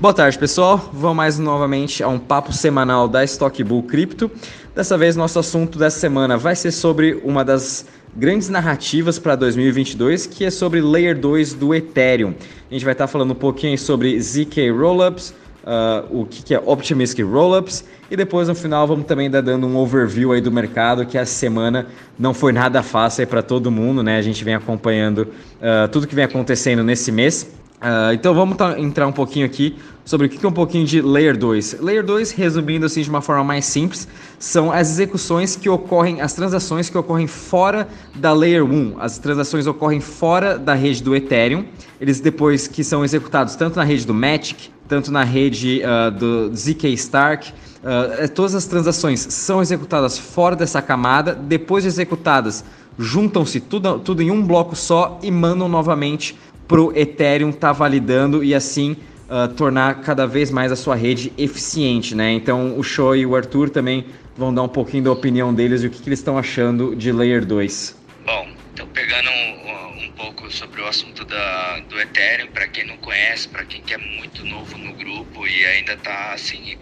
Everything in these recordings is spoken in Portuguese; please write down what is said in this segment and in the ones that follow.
Boa tarde, pessoal. Vamos mais novamente a um papo semanal da Stock Bull Cripto. Dessa vez, nosso assunto dessa semana vai ser sobre uma das grandes narrativas para 2022, que é sobre Layer 2 do Ethereum. A gente vai estar falando um pouquinho sobre ZK Rollups, uh, o que é Optimistic Rollups e depois no final vamos também dar dando um overview aí do mercado, que essa semana não foi nada fácil para todo mundo, né? A gente vem acompanhando uh, tudo que vem acontecendo nesse mês. Uh, então vamos entrar um pouquinho aqui sobre o que é um pouquinho de Layer 2. Layer 2, resumindo assim de uma forma mais simples, são as execuções que ocorrem, as transações que ocorrem fora da Layer 1. As transações ocorrem fora da rede do Ethereum. Eles depois que são executados tanto na rede do Matic, tanto na rede uh, do ZK Stark, uh, todas as transações são executadas fora dessa camada. Depois de executadas, juntam-se tudo, tudo em um bloco só e mandam novamente para o Ethereum estar tá validando e assim uh, tornar cada vez mais a sua rede eficiente, né? Então o Show e o Arthur também vão dar um pouquinho da opinião deles e o que, que eles estão achando de Layer 2. Bom, então pegando um, um pouco sobre o assunto da, do Ethereum, para quem não conhece, para quem é muito novo no grupo e ainda está assim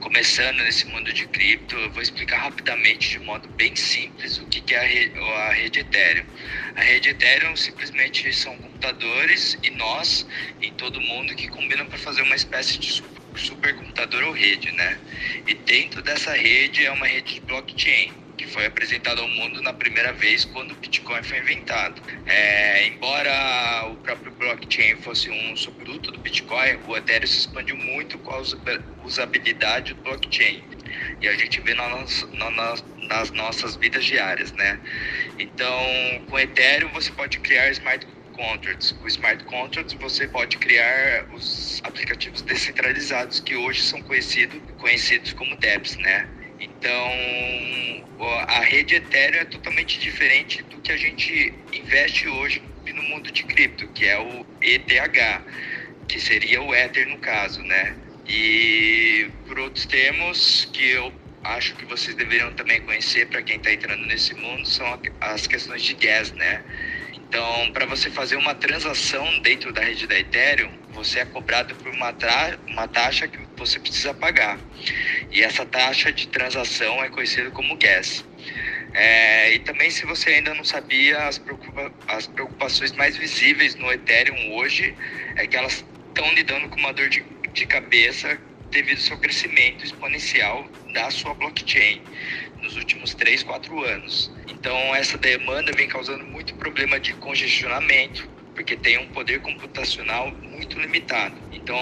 começando nesse mundo de cripto, eu vou explicar rapidamente, de modo bem simples, o que, é a rede, a rede Ethereum. A rede Ethereum simplesmente são computadores e nós, em todo mundo, que combinam para fazer uma espécie de supercomputador ou rede, né? E dentro dessa rede é uma rede de blockchain que foi apresentado ao mundo na primeira vez quando o Bitcoin foi inventado. É, embora o próprio blockchain fosse um subproduto do Bitcoin, o Ethereum se expandiu muito com a usabilidade do blockchain. E a gente vê nas, nossas vidas diárias, né? Então, com Ethereum você pode criar smart contracts. Com smart contracts você pode criar os aplicativos descentralizados que hoje são conhecido, conhecidos como dApps, né? Então, a rede Ethereum é totalmente diferente do que a gente investe hoje no mundo de cripto, que é o ETH, que seria o Ether no caso, né? E por outros termos que eu acho que vocês deveriam também conhecer para quem está entrando nesse mundo são as questões de gas, né? Então, para você fazer uma transação dentro da rede da Ethereum, você é cobrado por uma, uma taxa que você precisa pagar. E essa taxa de transação é conhecida como gas. É, e também, se você ainda não sabia, as, preocupa as preocupações mais visíveis no Ethereum hoje é que elas estão lidando com uma dor de, de cabeça devido ao seu crescimento exponencial da sua blockchain nos últimos 3, 4 anos. Então, essa demanda vem causando muito problema de congestionamento, porque tem um poder computacional muito limitado. Então,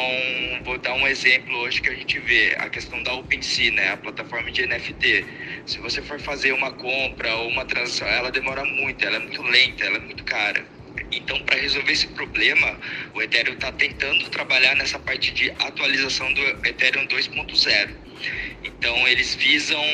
vou dar um exemplo hoje que a gente vê, a questão da OpenSea, né, a plataforma de NFT. Se você for fazer uma compra ou uma transação, ela demora muito, ela é muito lenta, ela é muito cara. Então, para resolver esse problema, o Ethereum está tentando trabalhar nessa parte de atualização do Ethereum 2.0. Então, eles visam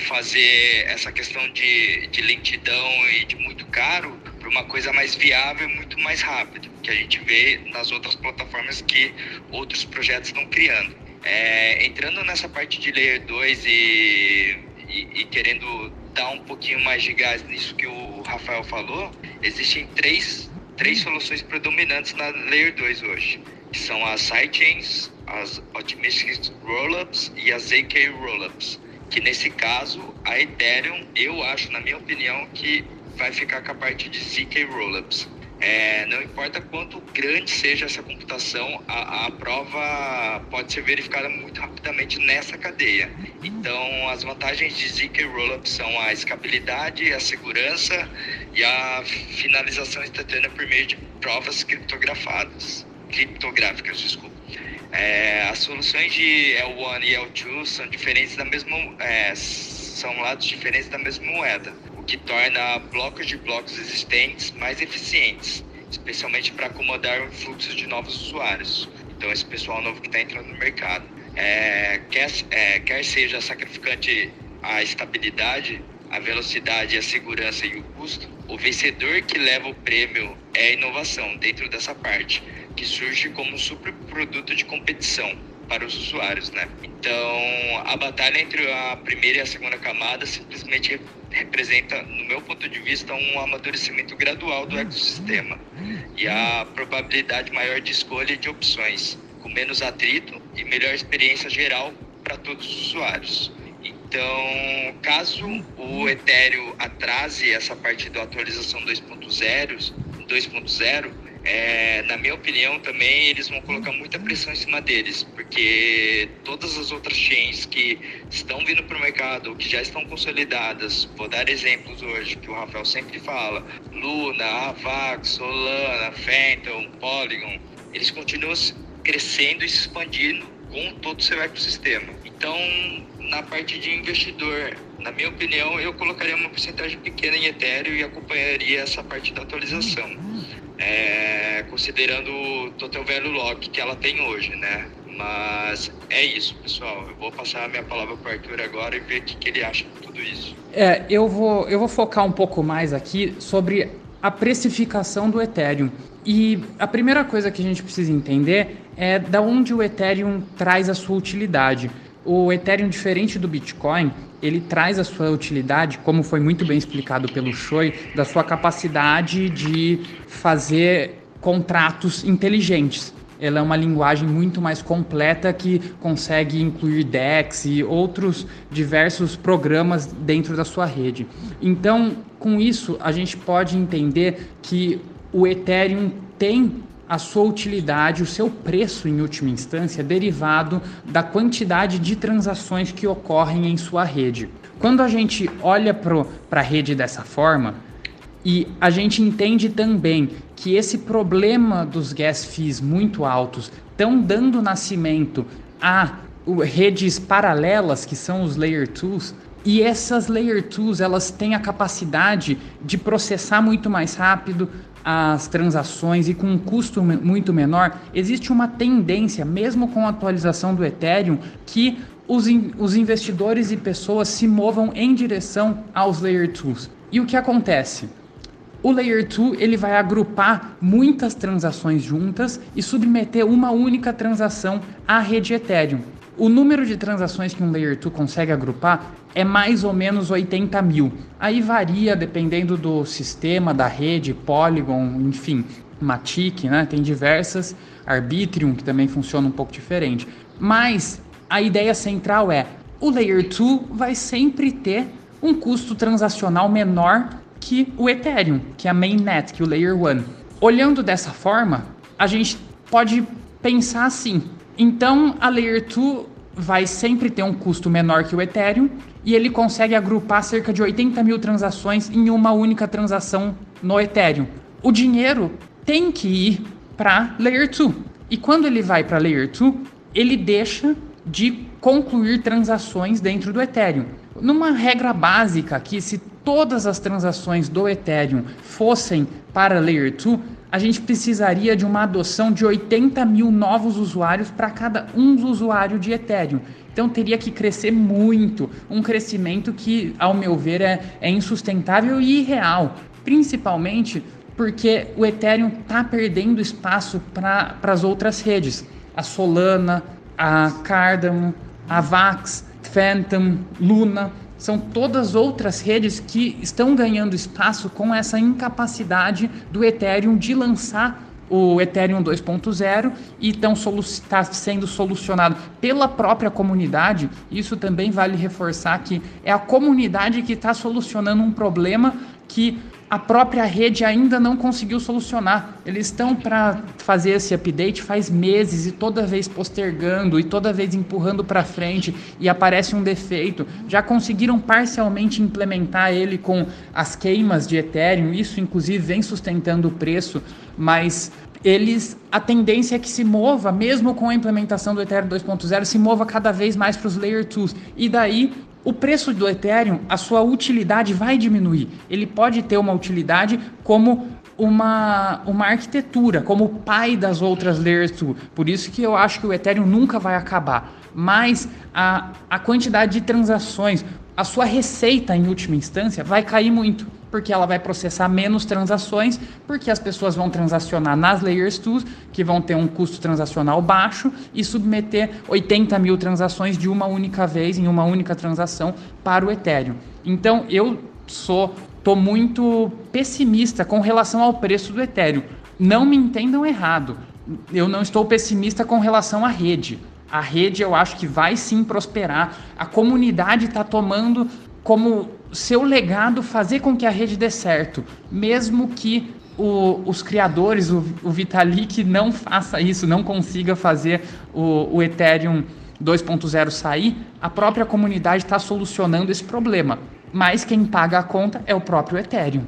fazer essa questão de, de lentidão e de muito caro para uma coisa mais viável e muito mais rápido, que a gente vê nas outras plataformas que outros projetos estão criando. É, entrando nessa parte de Layer 2 e, e, e querendo dar um pouquinho mais de gás nisso que o Rafael falou, existem três, três soluções predominantes na Layer 2 hoje, que são as sidechains, as Optimistic Rollups e as ZK Rollups. Que nesse caso, a Ethereum, eu acho, na minha opinião, que vai ficar com a parte de ZK Rollups. É, não importa quanto grande seja essa computação, a, a, prova pode ser verificada muito rapidamente nessa cadeia. Então, as vantagens de ZK Rollup são a escabilidade, a segurança e a finalização instantânea por meio de provas criptografadas, criptográficas, desculpa. É, as soluções de L1 e L2 são diferentes da mesma, é, são lados diferentes da mesma moeda que torna blocos de blocos existentes mais eficientes, especialmente para acomodar o fluxo de novos usuários. Então, esse pessoal novo que está entrando no mercado. É, quer, é, quer seja sacrificante a estabilidade, a velocidade, a segurança e o custo, o vencedor que leva o prêmio é a inovação dentro dessa parte, que surge como um superproduto de competição para os usuários, né? Então, a batalha entre a primeira e a segunda camada simplesmente representa, no meu ponto de vista, um amadurecimento gradual do ecossistema e a probabilidade maior de escolha de opções, com menos atrito e melhor experiência geral para todos os usuários. Então, caso o Ethereum atrase essa parte da atualização 2.0, 2.0, é, na minha opinião também eles vão colocar muita pressão em cima deles, porque todas as outras chains que estão vindo para o mercado, que já estão consolidadas, vou dar exemplos hoje que o Rafael sempre fala, Luna, Avax, Solana, Phantom, Polygon, eles continuam crescendo e se expandindo com todo o seu ecossistema. Então, na parte de investidor, na minha opinião, eu colocaria uma porcentagem pequena em Ethereum e acompanharia essa parte da atualização. É, considerando o total value lock que ela tem hoje, né? Mas é isso, pessoal. Eu vou passar a minha palavra para o Arthur agora e ver o que, que ele acha de tudo isso. É, eu vou, eu vou focar um pouco mais aqui sobre a precificação do Ethereum. E a primeira coisa que a gente precisa entender é da onde o Ethereum traz a sua utilidade. O Ethereum, diferente do Bitcoin, ele traz a sua utilidade, como foi muito bem explicado pelo Choi, da sua capacidade de fazer contratos inteligentes. Ela é uma linguagem muito mais completa que consegue incluir DEX e outros diversos programas dentro da sua rede. Então, com isso, a gente pode entender que o Ethereum tem a sua utilidade, o seu preço em última instância, derivado da quantidade de transações que ocorrem em sua rede. Quando a gente olha para a rede dessa forma, e a gente entende também que esse problema dos gas fees muito altos estão dando nascimento a redes paralelas, que são os Layer 2, e essas Layer 2 elas têm a capacidade de processar muito mais rápido, as transações e com um custo muito menor, existe uma tendência, mesmo com a atualização do Ethereum, que os, in os investidores e pessoas se movam em direção aos Layer 2. E o que acontece? O Layer 2 ele vai agrupar muitas transações juntas e submeter uma única transação à rede Ethereum. O número de transações que um Layer 2 consegue agrupar é mais ou menos 80 mil. Aí varia dependendo do sistema, da rede, Polygon, enfim, Matic, né? Tem diversas, Arbitrum, que também funciona um pouco diferente. Mas a ideia central é, o Layer 2 vai sempre ter um custo transacional menor que o Ethereum, que é a mainnet, que é o Layer 1. Olhando dessa forma, a gente pode pensar assim, então, a Layer 2 vai sempre ter um custo menor que o Ethereum e ele consegue agrupar cerca de 80 mil transações em uma única transação no Ethereum. O dinheiro tem que ir para Layer 2. E quando ele vai para Layer 2, ele deixa de concluir transações dentro do Ethereum. Numa regra básica que se todas as transações do Ethereum fossem para Layer 2, a gente precisaria de uma adoção de 80 mil novos usuários para cada um usuário de Ethereum. Então teria que crescer muito, um crescimento que, ao meu ver, é, é insustentável e irreal, principalmente porque o Ethereum está perdendo espaço para as outras redes. A Solana, a Cardano, a Vax, Phantom, Luna são todas outras redes que estão ganhando espaço com essa incapacidade do Ethereum de lançar o Ethereum 2.0 e está sendo solucionado pela própria comunidade. Isso também vale reforçar que é a comunidade que está solucionando um problema que a própria rede ainda não conseguiu solucionar. Eles estão para fazer esse update faz meses e toda vez postergando e toda vez empurrando para frente e aparece um defeito. Já conseguiram parcialmente implementar ele com as queimas de Ethereum, isso inclusive vem sustentando o preço, mas eles a tendência é que se mova, mesmo com a implementação do Ethereum 2.0, se mova cada vez mais para os Layer 2. E daí o preço do Ethereum, a sua utilidade vai diminuir. Ele pode ter uma utilidade como uma, uma arquitetura, como o pai das outras layers 2. Por isso que eu acho que o Ethereum nunca vai acabar. Mas a, a quantidade de transações, a sua receita em última instância vai cair muito porque ela vai processar menos transações, porque as pessoas vão transacionar nas Layers 2, que vão ter um custo transacional baixo, e submeter 80 mil transações de uma única vez, em uma única transação, para o Ethereum. Então, eu sou tô muito pessimista com relação ao preço do Ethereum. Não me entendam errado. eu não estou pessimista com relação à rede. A rede eu acho que vai sim prosperar. A comunidade está tomando como seu legado fazer com que a rede dê certo, mesmo que o, os criadores, o, o, Vitalik não faça isso, não consiga fazer o, o Ethereum 2.0 sair, a própria comunidade está solucionando esse problema. Mas quem paga a conta é o próprio Ethereum.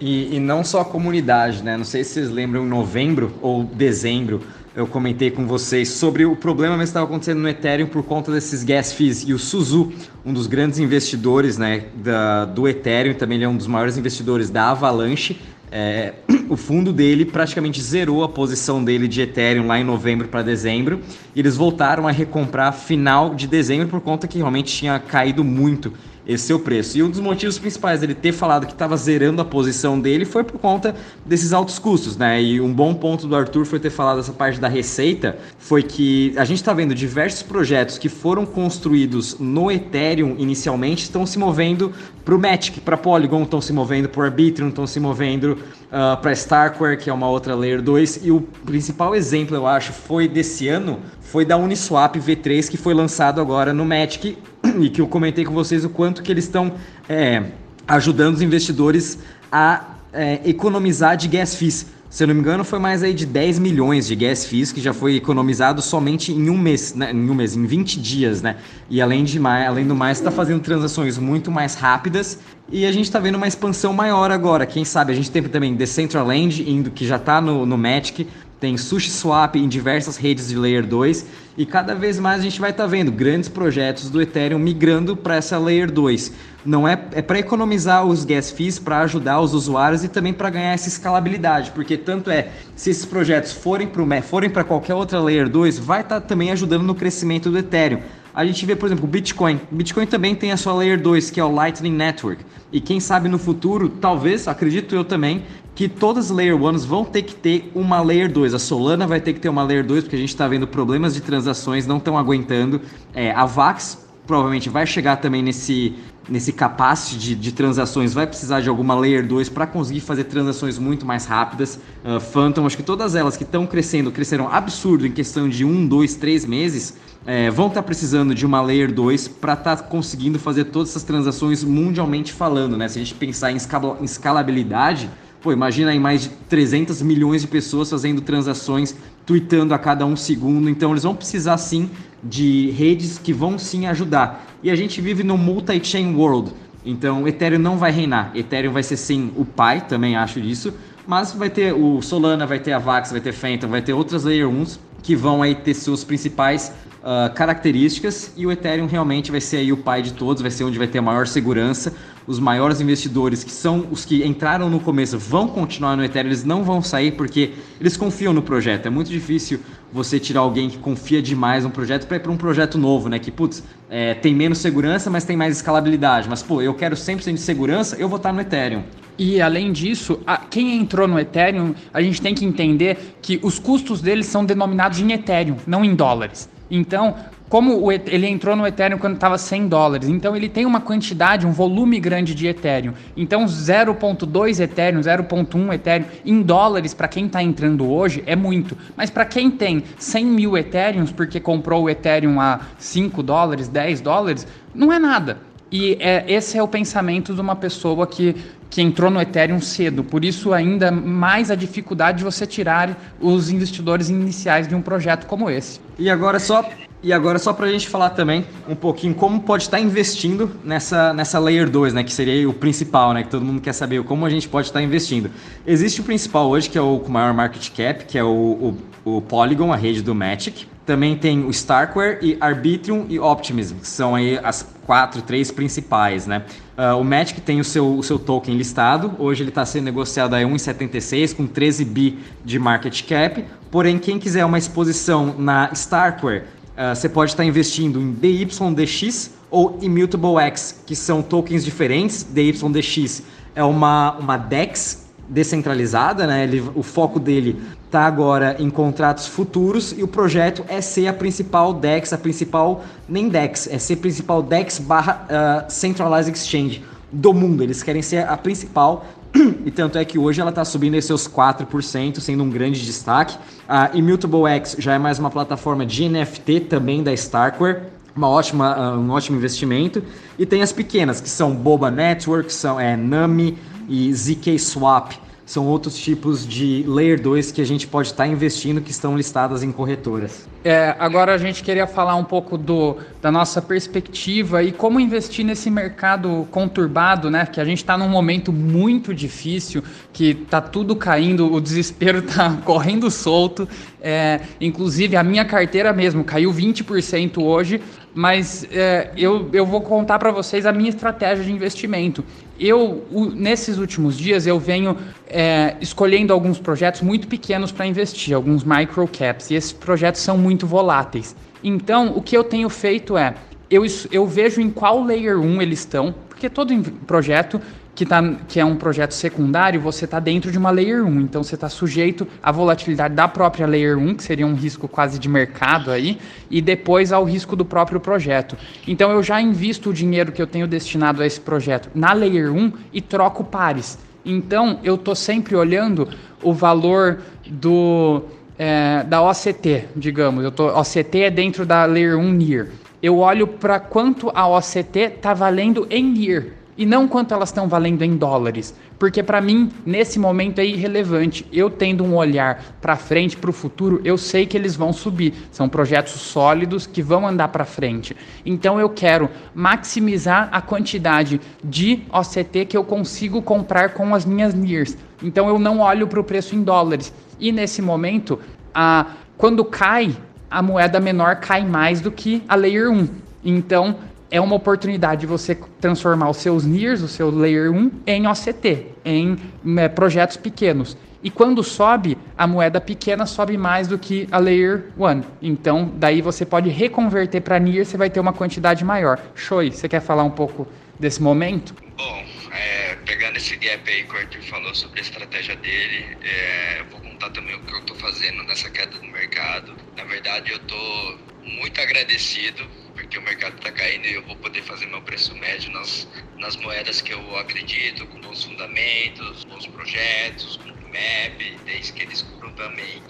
E, e, não só a comunidade, né? Não sei se vocês lembram, em novembro ou dezembro, eu comentei com vocês sobre o problema que estava acontecendo no Ethereum por conta desses gas fees. E o Suzu, um dos grandes investidores né, da, do Ethereum, também ele é um dos maiores investidores da Avalanche, é, o fundo dele praticamente zerou a posição dele de Ethereum lá em novembro para dezembro. E eles voltaram a recomprar final de dezembro por conta que realmente tinha caído muito esse seu preço. E um dos motivos principais dele ter falado que estava zerando a posição dele foi por conta desses altos custos, né? E um bom ponto do Arthur foi ter falado essa parte da receita, foi que a gente está vendo diversos projetos que foram construídos no Ethereum inicialmente estão se movendo para o Matic, para Polygon, estão se movendo para Arbitrum, estão se movendo uh, ah, para Starkware, que é uma outra Layer 2. E o principal exemplo, eu acho, foi desse ano, foi da Uniswap V3, que foi lançado agora no Matic, e que eu comentei com vocês o quanto que eles estão é, ajudando os investidores a é, economizar de gas fees. Se eu não me engano, foi mais aí de 10 milhões de gas fees que já foi economizado somente em um mês, né? Em um mês, em 20 dias, né? E além, de mais, além do mais, está fazendo transações muito mais rápidas e a gente está vendo uma expansão maior agora. Quem sabe a gente tem também Decentraland, indo, que já está no, no Matic, tem SushiSwap em diversas redes de Layer 2 e cada vez mais a gente vai estar tá vendo grandes projetos do Ethereum migrando para essa Layer 2. Não é, é para economizar os gas fees, para ajudar os usuários e também para ganhar essa escalabilidade, porque tanto é, se esses projetos forem para forem qualquer outra Layer 2, vai estar tá também ajudando no crescimento do Ethereum. A gente vê, por exemplo, o Bitcoin. O Bitcoin também tem a sua Layer 2, que é o Lightning Network. E quem sabe no futuro, talvez, acredito eu também, que todas as Layer 1 vão ter que ter uma Layer 2. A Solana vai ter que ter uma Layer 2, porque a gente está vendo problemas de transações, não estão aguentando. É, a Vax provavelmente vai chegar também nesse, nesse capacity de, de transações, vai precisar de alguma Layer 2 para conseguir fazer transações muito mais rápidas. Uh, Phantom, acho que todas elas que estão crescendo, cresceram absurdo em questão de 1, 2, 3 meses, é, vão estar tá precisando de uma Layer 2 para estar tá conseguindo fazer todas essas transações mundialmente falando. Né? Se a gente pensar em, em escalabilidade, Pô, imagina aí mais de 300 milhões de pessoas fazendo transações, tweetando a cada um segundo. Então eles vão precisar sim de redes que vão sim ajudar. E a gente vive no multi-chain world. Então Ethereum não vai reinar. Ethereum vai ser sim o pai, também acho disso. Mas vai ter o Solana, vai ter a Vax, vai ter Phantom, vai ter outras Layer 1s que vão aí ter seus principais uh, características e o Ethereum realmente vai ser aí o pai de todos, vai ser onde vai ter a maior segurança. Os maiores investidores, que são os que entraram no começo, vão continuar no Ethereum, eles não vão sair porque eles confiam no projeto. É muito difícil você tirar alguém que confia demais no projeto para ir para um projeto novo, né? Que, putz, é, tem menos segurança, mas tem mais escalabilidade. Mas, pô, eu quero 100% de segurança, eu vou estar no Ethereum. E além disso, a, quem entrou no Ethereum, a gente tem que entender que os custos deles são denominados em Ethereum, não em dólares. Então, como ele entrou no Ethereum quando estava 100 dólares, então ele tem uma quantidade, um volume grande de Ethereum. Então 0.2 Ethereum, 0.1 Ethereum em dólares para quem está entrando hoje é muito. Mas para quem tem 100 mil Ethereums porque comprou o Ethereum a 5 dólares, 10 dólares, não é nada. E é, esse é o pensamento de uma pessoa que, que entrou no Ethereum cedo. Por isso, ainda mais a dificuldade de você tirar os investidores iniciais de um projeto como esse. E agora só e agora só para a gente falar também um pouquinho como pode estar investindo nessa, nessa Layer 2, né, que seria o principal, né, que todo mundo quer saber como a gente pode estar investindo. Existe o principal hoje, que é o com maior market cap, que é o, o, o Polygon, a rede do Matic. Também tem o Starkware e Arbitrum e Optimism, que são aí as quatro, três principais, né? Uh, o Matic tem o seu, o seu token listado, hoje ele está sendo negociado a 1,76 com 13 bi de market cap. Porém, quem quiser uma exposição na Starkware Uh, você pode estar investindo em DYDX ou Immutable X, que são tokens diferentes. DYDX é uma, uma DEX descentralizada, né? Ele, o foco dele está agora em contratos futuros e o projeto é ser a principal DEX, a principal, nem DEX, é ser principal DEX barra uh, Centralized Exchange. do mundo. Eles querem ser a principal e tanto é que hoje ela está subindo em seus 4%, sendo um grande destaque. A Immutable X já é mais uma plataforma de NFT também da Starkware, uma ótima, uh, um ótimo investimento. E tem as pequenas, que são Boba Network, são é, Nami e ZK Swap são outros tipos de Layer 2 que a gente pode estar tá investindo que estão listadas em corretoras. É, agora a gente queria falar um pouco do, da nossa perspectiva e como investir nesse mercado conturbado, né? Que a gente está num momento muito difícil, que tá tudo caindo, o desespero tá correndo solto. É, inclusive a minha carteira mesmo caiu 20% hoje, mas é, eu, eu vou contar para vocês a minha estratégia de investimento. Eu, nesses últimos dias, eu venho é, escolhendo alguns projetos muito pequenos para investir, alguns microcaps, e esses projetos são muito voláteis. Então, o que eu tenho feito é, eu, eu vejo em qual layer 1 eles estão, porque todo projeto que, tá, que é um projeto secundário, você está dentro de uma Layer 1. Então você está sujeito à volatilidade da própria Layer 1, que seria um risco quase de mercado aí, e depois ao risco do próprio projeto. Então eu já invisto o dinheiro que eu tenho destinado a esse projeto na Layer 1 e troco pares. Então eu estou sempre olhando o valor do é, da OCT, digamos. Eu tô, OCT é dentro da Layer 1 NIR. Eu olho para quanto a OCT está valendo em NIR e não quanto elas estão valendo em dólares, porque para mim nesse momento é irrelevante. Eu tendo um olhar para frente, para o futuro, eu sei que eles vão subir. São projetos sólidos que vão andar para frente. Então eu quero maximizar a quantidade de OCT que eu consigo comprar com as minhas NIRs. Então eu não olho para o preço em dólares. E nesse momento, a quando cai, a moeda menor cai mais do que a layer 1. Então, é uma oportunidade de você transformar os seus NIRs, o seu Layer 1, em OCT, em é, projetos pequenos. E quando sobe, a moeda pequena sobe mais do que a Layer 1. Então, daí você pode reconverter para NIR, você vai ter uma quantidade maior. Shoei, você quer falar um pouco desse momento? Bom, é, pegando esse gap aí que o Arthur falou sobre a estratégia dele, é, eu vou contar também o que eu estou fazendo nessa queda do mercado. Na verdade, eu estou muito agradecido porque o mercado está caindo e eu vou poder fazer meu preço médio nas, nas moedas que eu acredito, com bons fundamentos, bons projetos, com MAP, desde que eles cubram também.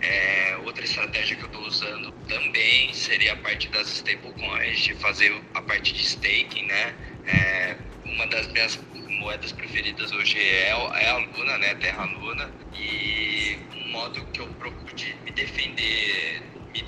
É, outra estratégia que eu estou usando também seria a parte das stablecoins, de fazer a parte de staking, né? É, uma das minhas moedas preferidas hoje é, é a Luna, né? Terra Luna. E um modo que eu procuro de me defender me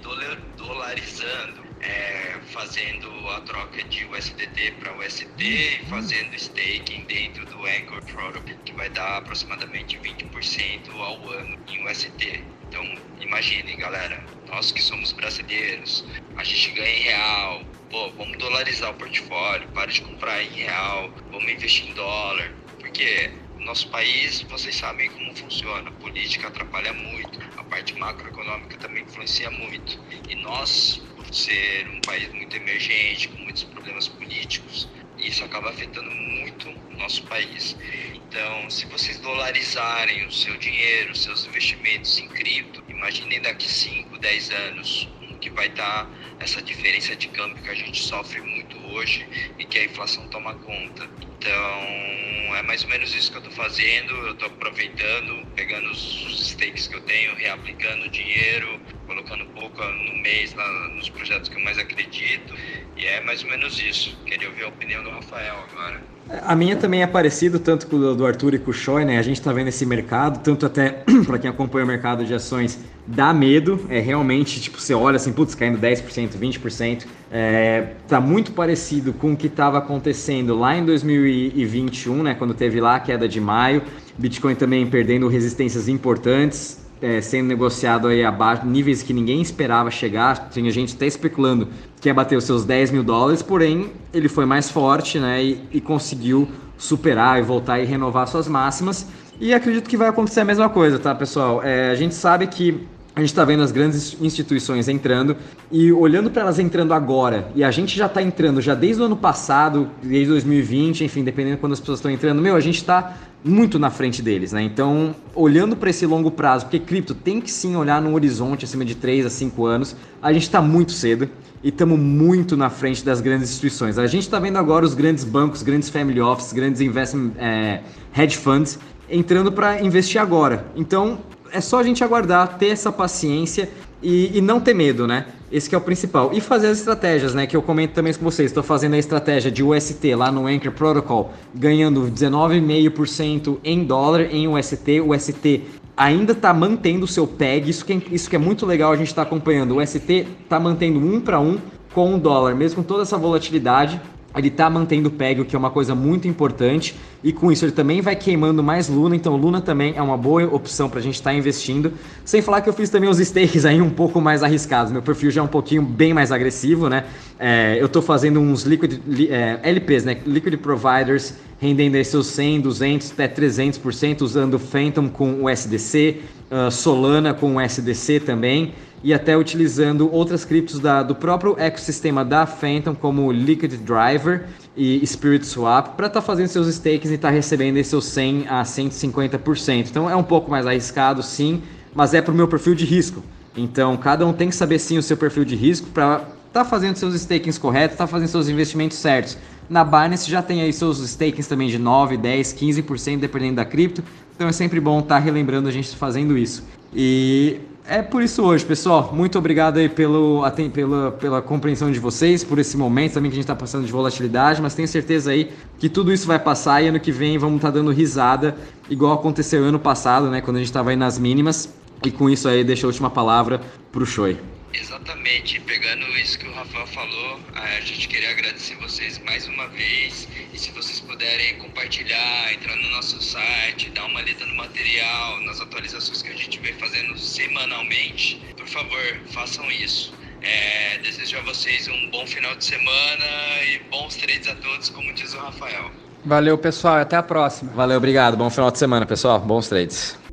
dolarizando é, fazendo a troca de USDT para UST e fazendo staking dentro do Anchor Protocol, que vai dar aproximadamente 20% ao ano em UST. Então, imaginem, galera, nós que somos brasileiros, a gente ganha em real, pô, vamos dolarizar o portfólio, para de comprar em real, vamos investir em dólar, porque nosso país, vocês sabem como funciona. A política atrapalha muito, a parte macroeconômica também influencia muito. E nós, ser um país muito emergente, com muitos problemas políticos, isso acaba afetando muito o nosso país. Então, se vocês dolarizarem o seu dinheiro, os seus investimentos em cripto, imaginem daqui 5, 10 anos que vai estar essa diferença de câmbio que a gente sofre muito hoje e que a inflação toma conta. Então, é mais ou menos isso que eu estou fazendo. Eu estou aproveitando, pegando os stakes que eu tenho, reaplicando o dinheiro, colocando pouco no mês lá, nos projetos que eu mais acredito. E é mais ou menos isso. Queria ouvir a opinião do Rafael agora. A minha também é parecido, tanto com o do Arthur e com o Choi, né? A gente está vendo esse mercado, tanto até para quem acompanha o mercado de ações, dá medo. É realmente, tipo, você olha assim, putz, caindo 10%, 20%. É, tá muito parecido com o que estava acontecendo lá em 2021, né? Quando teve lá a queda de maio. Bitcoin também perdendo resistências importantes é, sendo negociado aí abaixo, níveis que ninguém esperava chegar. Tinha gente até especulando que ia bater os seus 10 mil dólares, porém ele foi mais forte né, e, e conseguiu superar e voltar e renovar suas máximas. E acredito que vai acontecer a mesma coisa, tá, pessoal? É, a gente sabe que a gente está vendo as grandes instituições entrando e olhando para elas entrando agora, e a gente já está entrando já desde o ano passado, desde 2020, enfim, dependendo de quando as pessoas estão entrando, meu, a gente está muito na frente deles, né? Então, olhando para esse longo prazo, porque cripto tem que sim olhar num horizonte acima de 3 a 5 anos, a gente está muito cedo e estamos muito na frente das grandes instituições. A gente está vendo agora os grandes bancos, grandes family offices, grandes investment é, hedge funds entrando para investir agora. Então, é só a gente aguardar, ter essa paciência e, e, não ter medo, né? Esse é o principal. E fazer as estratégias, né? Que eu comento também com vocês. Estou fazendo a estratégia de UST lá no Anchor Protocol, ganhando 19,5% em dólar em UST. UST ainda está mantendo o seu PEG. Isso que, é, isso que é muito legal a gente está acompanhando. O UST está mantendo um para um com o dólar, mesmo com toda essa volatilidade ele está mantendo o PEG, o que é uma coisa muito importante, e com isso ele também vai queimando mais Luna, então Luna também é uma boa opção para a gente estar tá investindo. Sem falar que eu fiz também os stakes aí um pouco mais arriscados, meu perfil já é um pouquinho bem mais agressivo, né? É, eu estou fazendo uns liquid, é, LPs, né? Liquid Providers, rendendo aí seus 100, 200, até 300%, usando Phantom com o SDC, uh, Solana com o SDC também e até utilizando outras criptos da, do próprio ecossistema da Phantom, como Liquid Driver e Spirit Swap, para estar tá fazendo seus stakes e estar tá recebendo seus 100 a 150%. Então é um pouco mais arriscado, sim, mas é para o meu perfil de risco. Então cada um tem que saber sim o seu perfil de risco para estar tá fazendo seus stakings corretos, estar tá fazendo seus investimentos certos. Na Binance já tem aí seus stakings também de 9, 10, 15%, dependendo da cripto. Então é sempre bom estar tá relembrando a gente fazendo isso. E é por isso hoje, pessoal. Muito obrigado aí pelo, pela, pela compreensão de vocês, por esse momento também que a gente está passando de volatilidade, mas tenho certeza aí que tudo isso vai passar e ano que vem vamos estar tá dando risada, igual aconteceu ano passado, né? Quando a gente estava aí nas mínimas. E com isso aí, deixo a última palavra para o Choi. Exatamente, pegando isso que o Rafael falou, a gente queria agradecer vocês mais uma vez. E se vocês puderem compartilhar, entrar no nosso site, dar uma lida no material, nas atualizações que a gente vem fazendo semanalmente, por favor, façam isso. É, desejo a vocês um bom final de semana e bons trades a todos, como diz o Rafael. Valeu, pessoal, até a próxima. Valeu, obrigado. Bom final de semana, pessoal. Bons trades.